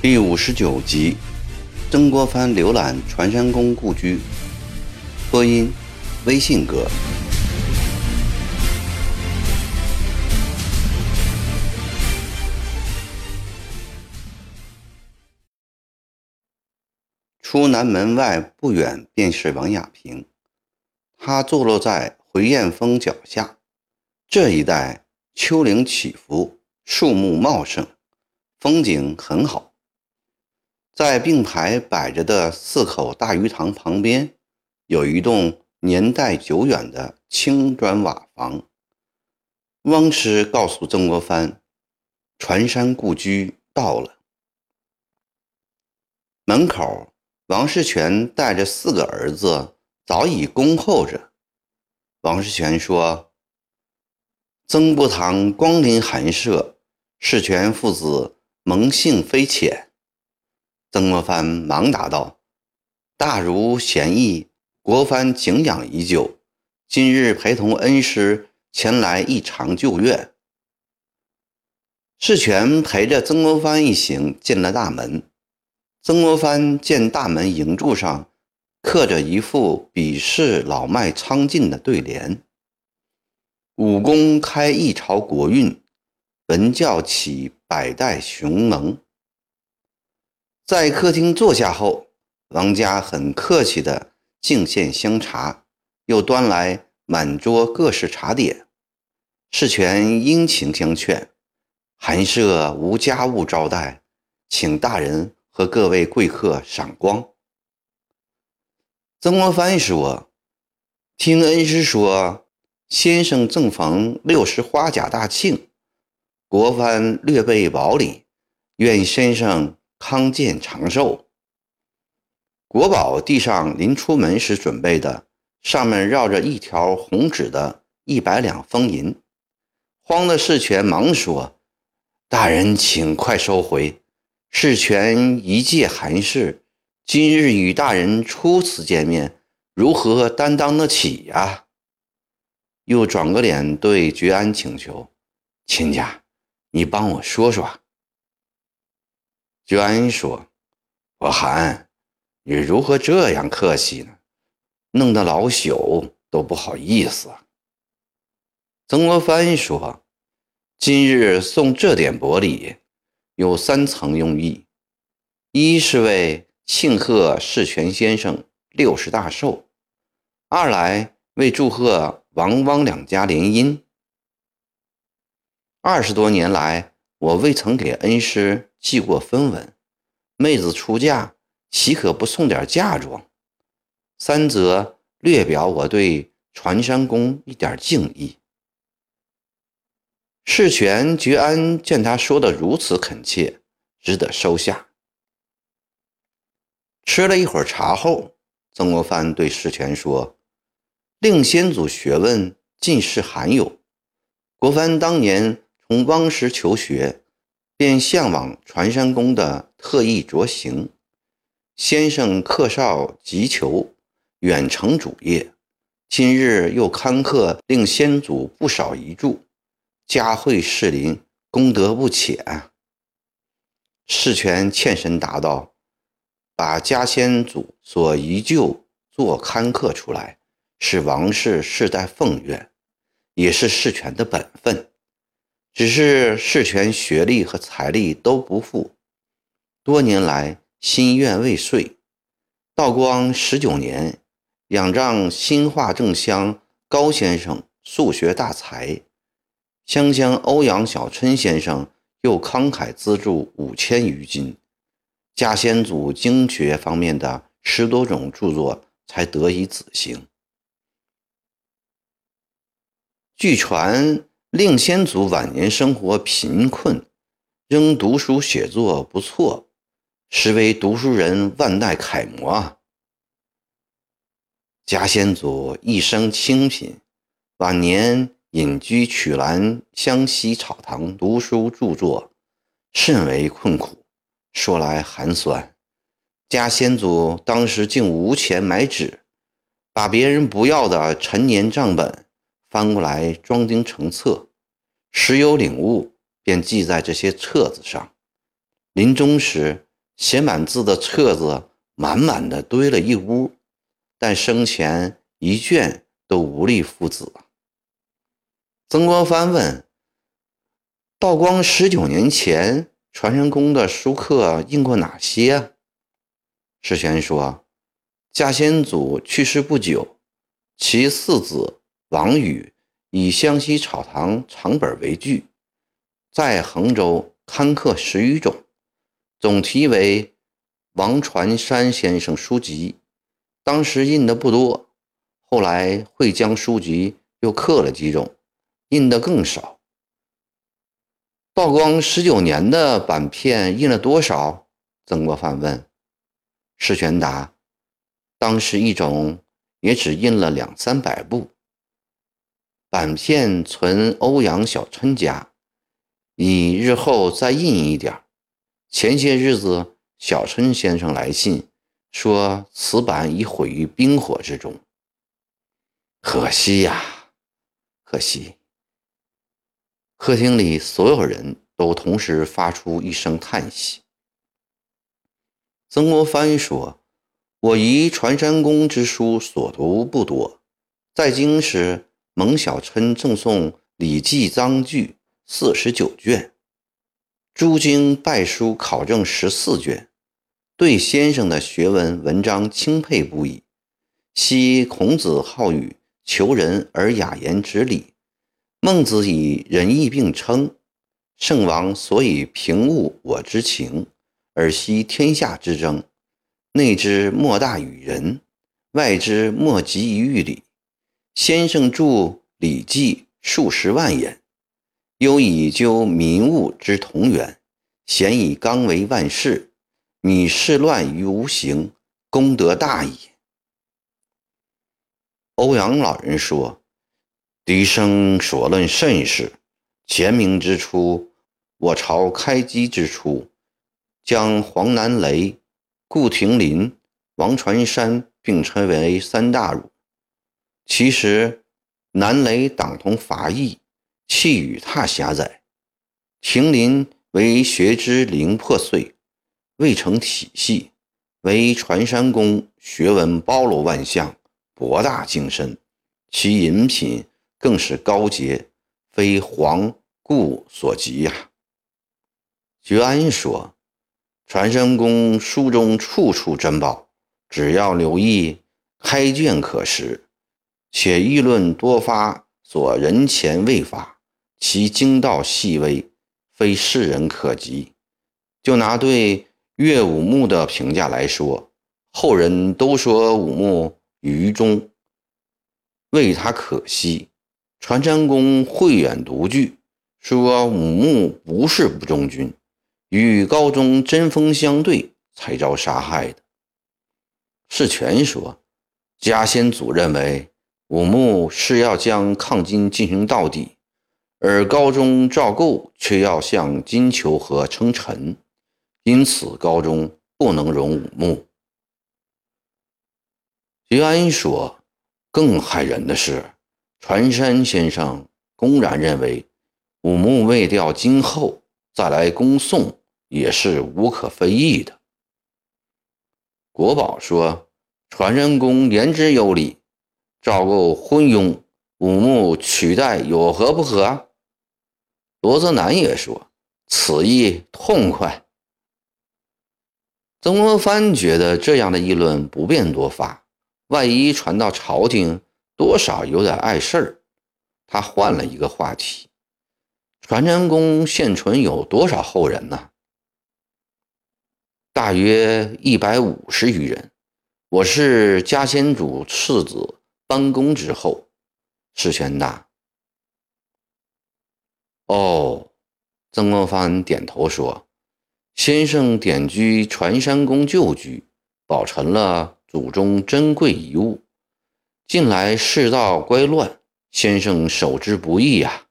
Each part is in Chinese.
第五十九集，曾国藩浏览船山公故居。播音：微信哥。出南门外不远便是王亚平，他坐落在回雁峰脚下。这一带丘陵起伏，树木茂盛，风景很好。在并排摆着的四口大鱼塘旁边，有一栋年代久远的青砖瓦房。汪师告诉曾国藩，船山故居到了。门口，王世全带着四个儿子早已恭候着。王世全说：“曾伯堂光临寒舍，世全父子蒙幸非浅。”曾国藩忙答道：“大儒贤义，国藩敬仰已久，今日陪同恩师前来一偿旧愿。”世权陪着曾国藩一行进了大门。曾国藩见大门楹柱上刻着一副笔势老迈苍劲的对联：“武功开一朝国运，文教起百代雄能。”在客厅坐下后，王家很客气地敬献香茶，又端来满桌各式茶点。世权殷勤相劝：“寒舍无家务招待，请大人和各位贵客赏光。”曾国藩说：“听恩师说，先生正逢六十花甲大庆，国藩略备薄礼，愿先生。”康健长寿。国宝递上临出门时准备的，上面绕着一条红纸的一百两封银。慌的世权忙说：“大人请快收回。事权一介寒士，今日与大人初次见面，如何担当得起呀？”又转个脸对觉安请求：“亲家，你帮我说说。”觉安说：“我涵，你如何这样客气呢？弄得老朽都不好意思。”曾国藩说：“今日送这点薄礼，有三层用意：一是为庆贺世权先生六十大寿；二来为祝贺王汪两家联姻。二十多年来，我未曾给恩师。”寄过分文，妹子出嫁，岂可不送点嫁妆？三则略表我对传山公一点敬意。世权觉安见他说的如此恳切，只得收下。吃了一会儿茶后，曾国藩对世权说：“令先祖学问尽是罕有，国藩当年从汪师求学。”便向往传山公的特意着行，先生客少急求，远程主业。今日又刊刻令先祖不少遗著，嘉惠士林，功德不浅。世权欠身答道：“把家先祖所遗旧作刊刻出来，是王氏世代奉愿，也是世权的本分。”只是世权学历和财力都不富，多年来心愿未遂。道光十九年，仰仗新化正乡高先生数学大才，湘乡欧阳小春先生又慷慨资助五千余金，家先祖经学方面的十多种著作才得以子行。据传。令先祖晚年生活贫困，仍读书写作不错，实为读书人万代楷模啊。家先祖一生清贫，晚年隐居曲兰湘西草堂读书著作，甚为困苦。说来寒酸，家先祖当时竟无钱买纸，把别人不要的陈年账本翻过来装订成册，时有领悟，便记在这些册子上。临终时，写满字的册子满满的堆了一屋，但生前一卷都无力付子。曾国藩问：“道光十九年前，传山公的书刻印过哪些？”世权说：“家先祖去世不久，其四子王宇以湘西草堂长本为据，在衡州刊刻十余种，总题为王传山先生书籍。当时印的不多，后来会将书籍又刻了几种。”印的更少。道光十九年的版片印了多少？曾国藩问。释全答：当时一种也只印了两三百部。版片存欧阳小春家，以日后再印一点。前些日子，小春先生来信说，此版已毁于冰火之中。可惜呀，可惜。客厅里所有人都同时发出一声叹息。曾国藩说：“我遗传山公之书所读不多，在京时，蒙小琛赠送《礼记》章句四十九卷，诸经拜书考证十四卷，对先生的学问文章钦佩不已。昔孔子好语，求人而雅言之礼。”孟子以仁义并称，圣王所以平物我之情，而息天下之争，内之莫大于仁，外之莫及于于礼。先生著《礼记》数十万言，忧以究民物之同源，贤以纲为万事，米事乱于无形，功德大矣。欧阳老人说。笛声所论甚是。乾明之初，我朝开基之初，将黄南雷、顾廷林、王传山并称为三大儒。其实，南雷党同伐异，气宇踏狭窄；廷林为学之灵破碎，未成体系；为传山公学问包罗万象，博大精深，其饮品。更是高洁，非皇故所及呀。觉安说：“传声公书中处处珍宝，只要留意，开卷可识。且议论多发所人前未发，其精道细微，非世人可及。就拿对岳武穆的评价来说，后人都说武穆愚忠，为他可惜。”传山公慧远独具，说武穆不是不忠君，与高宗针锋相对才遭杀害的。释权说，家先祖认为武穆是要将抗金进行到底，而高宗赵构却要向金求和称臣，因此高宗不能容武穆。徐安说，更骇人的是。船山先生公然认为，武穆未调今后再来攻宋也是无可非议的。国宝说，传山公言之有理，赵构昏庸，武穆取代有何不可？罗泽南也说，此意痛快。曾国藩觉得这样的议论不便多发，万一传到朝廷。多少有点碍事儿，他换了一个话题：传山公现存有多少后人呢？大约一百五十余人。我是家先祖次子班公之后。世权大。哦，曾国藩点头说：“先生点居传山公旧居，保存了祖宗珍贵遗物。”近来世道乖乱，先生守之不易呀。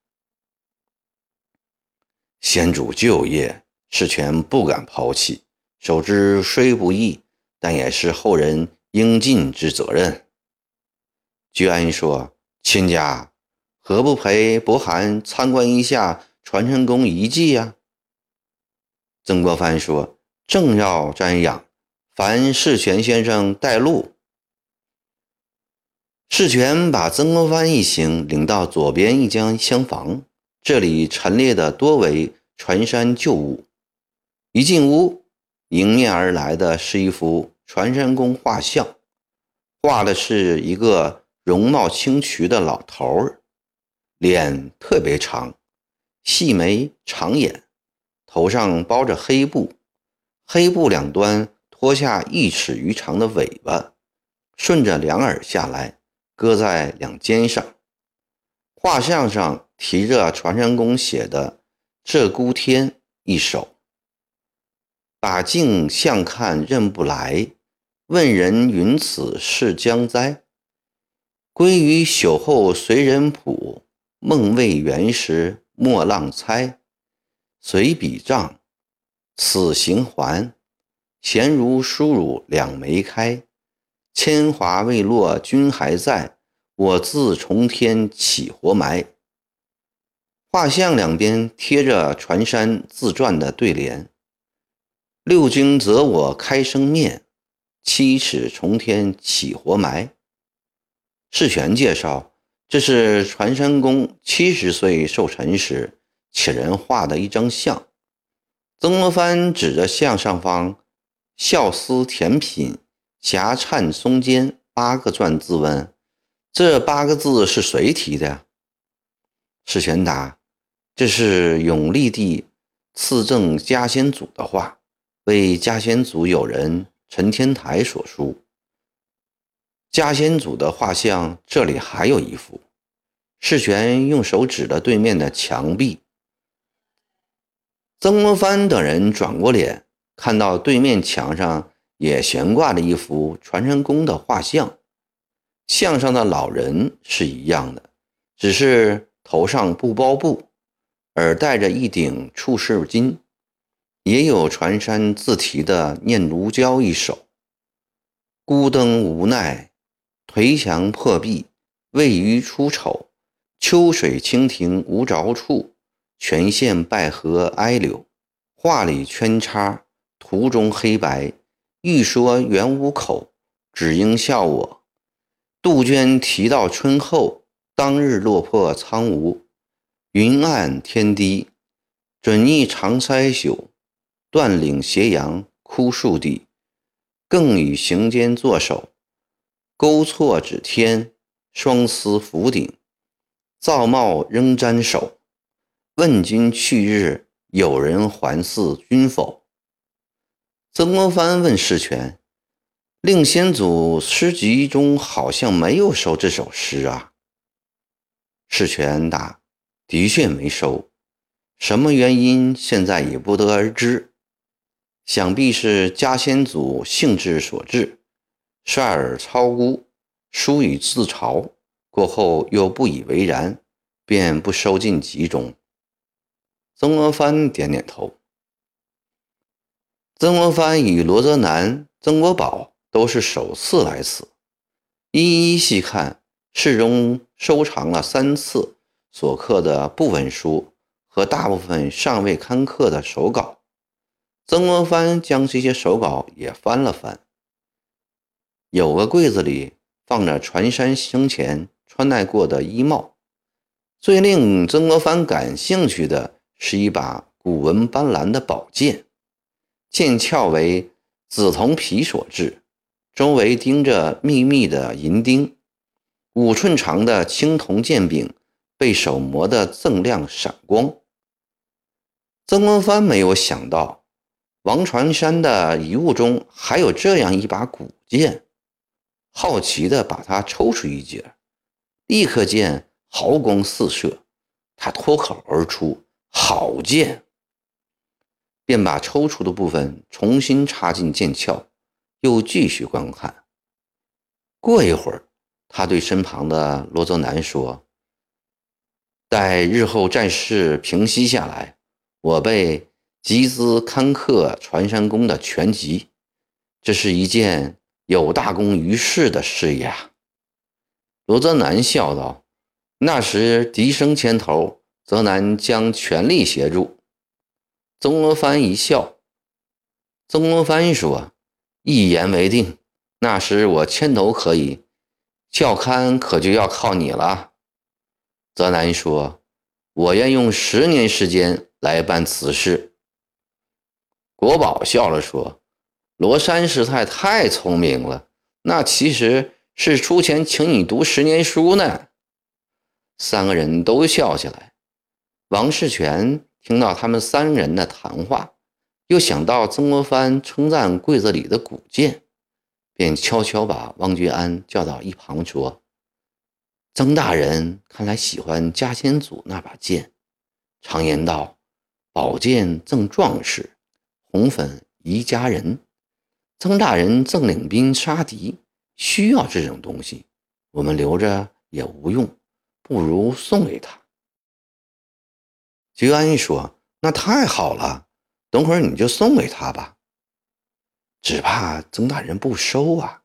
先主旧业，事权不敢抛弃，守之虽不易，但也是后人应尽之责任。居安说：“亲家，何不陪伯涵参观一下传承宫遗迹呀？”曾国藩说：“正要瞻仰，烦世权先生带路。”世权把曾国藩一行领到左边一间厢房，这里陈列的多为船山旧物。一进屋，迎面而来的是一幅传山公画像，画的是一个容貌清癯的老头儿，脸特别长，细眉长眼，头上包着黑布，黑布两端拖下一尺余长的尾巴，顺着两耳下来，搁在两肩上。画像上提着传山公写的“鹧鸪天”一首。把镜相看认不来，问人云此是将哉？归于朽后随人谱，梦未圆时莫浪猜。随笔账，此行还，闲如输入两眉开。铅华未落君还在，我自重天起活埋。画像两边贴着船山自传的对联。六经择我开生面，七尺重天起活埋。世权介绍，这是船山公七十岁寿辰时请人画的一张像。曾国藩指着像上方“孝思甜品，夹颤松间”八个篆字问：“这八个字是谁提的？”世权答：“这是永历帝赐赠嘉先祖的画。”为嘉先祖友人陈天台所书。嘉先祖的画像这里还有一幅。世权用手指了对面的墙壁。曾国藩等人转过脸，看到对面墙上也悬挂着一幅传山公的画像，像上的老人是一样的，只是头上不包布，而戴着一顶处士巾。也有传山自题的《念奴娇》一首：“孤灯无奈，颓墙破壁，未于出丑。秋水清庭无着处，全线败荷哀柳。画里圈叉，图中黑白。欲说原无口，只应笑我。杜鹃啼到春后，当日落魄苍梧。云暗天低，准逆长筛宿。”断岭斜阳枯树地，更与行间作手，勾错指天，双丝拂顶，造帽仍沾手。问君去日，有人还似君否？曾国藩问世权：“令先祖诗集中好像没有收这首诗啊？”世权答：“的确没收，什么原因，现在也不得而知。”想必是家先祖兴致所致，率尔超估，疏于自嘲，过后又不以为然，便不收进集中。曾国藩点点头。曾国藩与罗泽南、曾国宝都是首次来此，一一细看，室中收藏了三次所刻的部分书和大部分尚未刊刻的手稿。曾国藩将这些手稿也翻了翻，有个柜子里放着船山生前穿戴过的衣帽。最令曾国藩感兴趣的是一把古纹斑斓的宝剑，剑鞘为紫铜皮所制，周围钉着密密的银钉，五寸长的青铜剑柄被手磨得锃亮闪光。曾国藩没有想到。王传山的遗物中还有这样一把古剑，好奇地把它抽出一截，立刻见毫光四射，他脱口而出：“好剑！”便把抽出的部分重新插进剑鞘，又继续观看。过一会儿，他对身旁的罗泽南说：“待日后战事平息下来，我被。”集资刊刻传山公的全集，这是一件有大功于世的事业啊。”罗泽南笑道：“那时笛声牵头，泽南将全力协助。”曾国藩一笑。曾国藩说：“一言为定，那时我牵头可以，校刊可就要靠你了。”泽南说：“我愿用十年时间来办此事。”国宝笑了说：“罗山师太太聪明了，那其实是出钱请你读十年书呢。”三个人都笑起来。王世全。听到他们三人的谈话，又想到曾国藩称赞柜子里的古剑，便悄悄把汪觉安叫到一旁说：“曾大人看来喜欢家先祖那把剑。常言道，宝剑赠壮士，红粉宜佳人。曾大人赠领兵杀敌，需要这种东西，我们留着也无用，不如送给他。”徐安一说：“那太好了，等会儿你就送给他吧。只怕曾大人不收啊。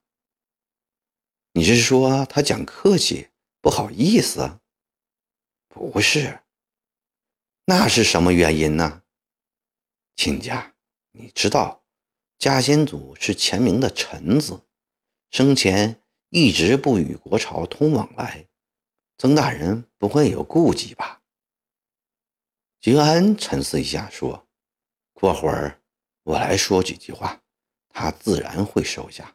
你是说他讲客气，不好意思？不是，那是什么原因呢？亲家，你知道，嘉先祖是前明的臣子，生前一直不与国朝通往来，曾大人不会有顾忌吧？”吉安沉思一下，说：“过会儿我来说几句话，他自然会收下。”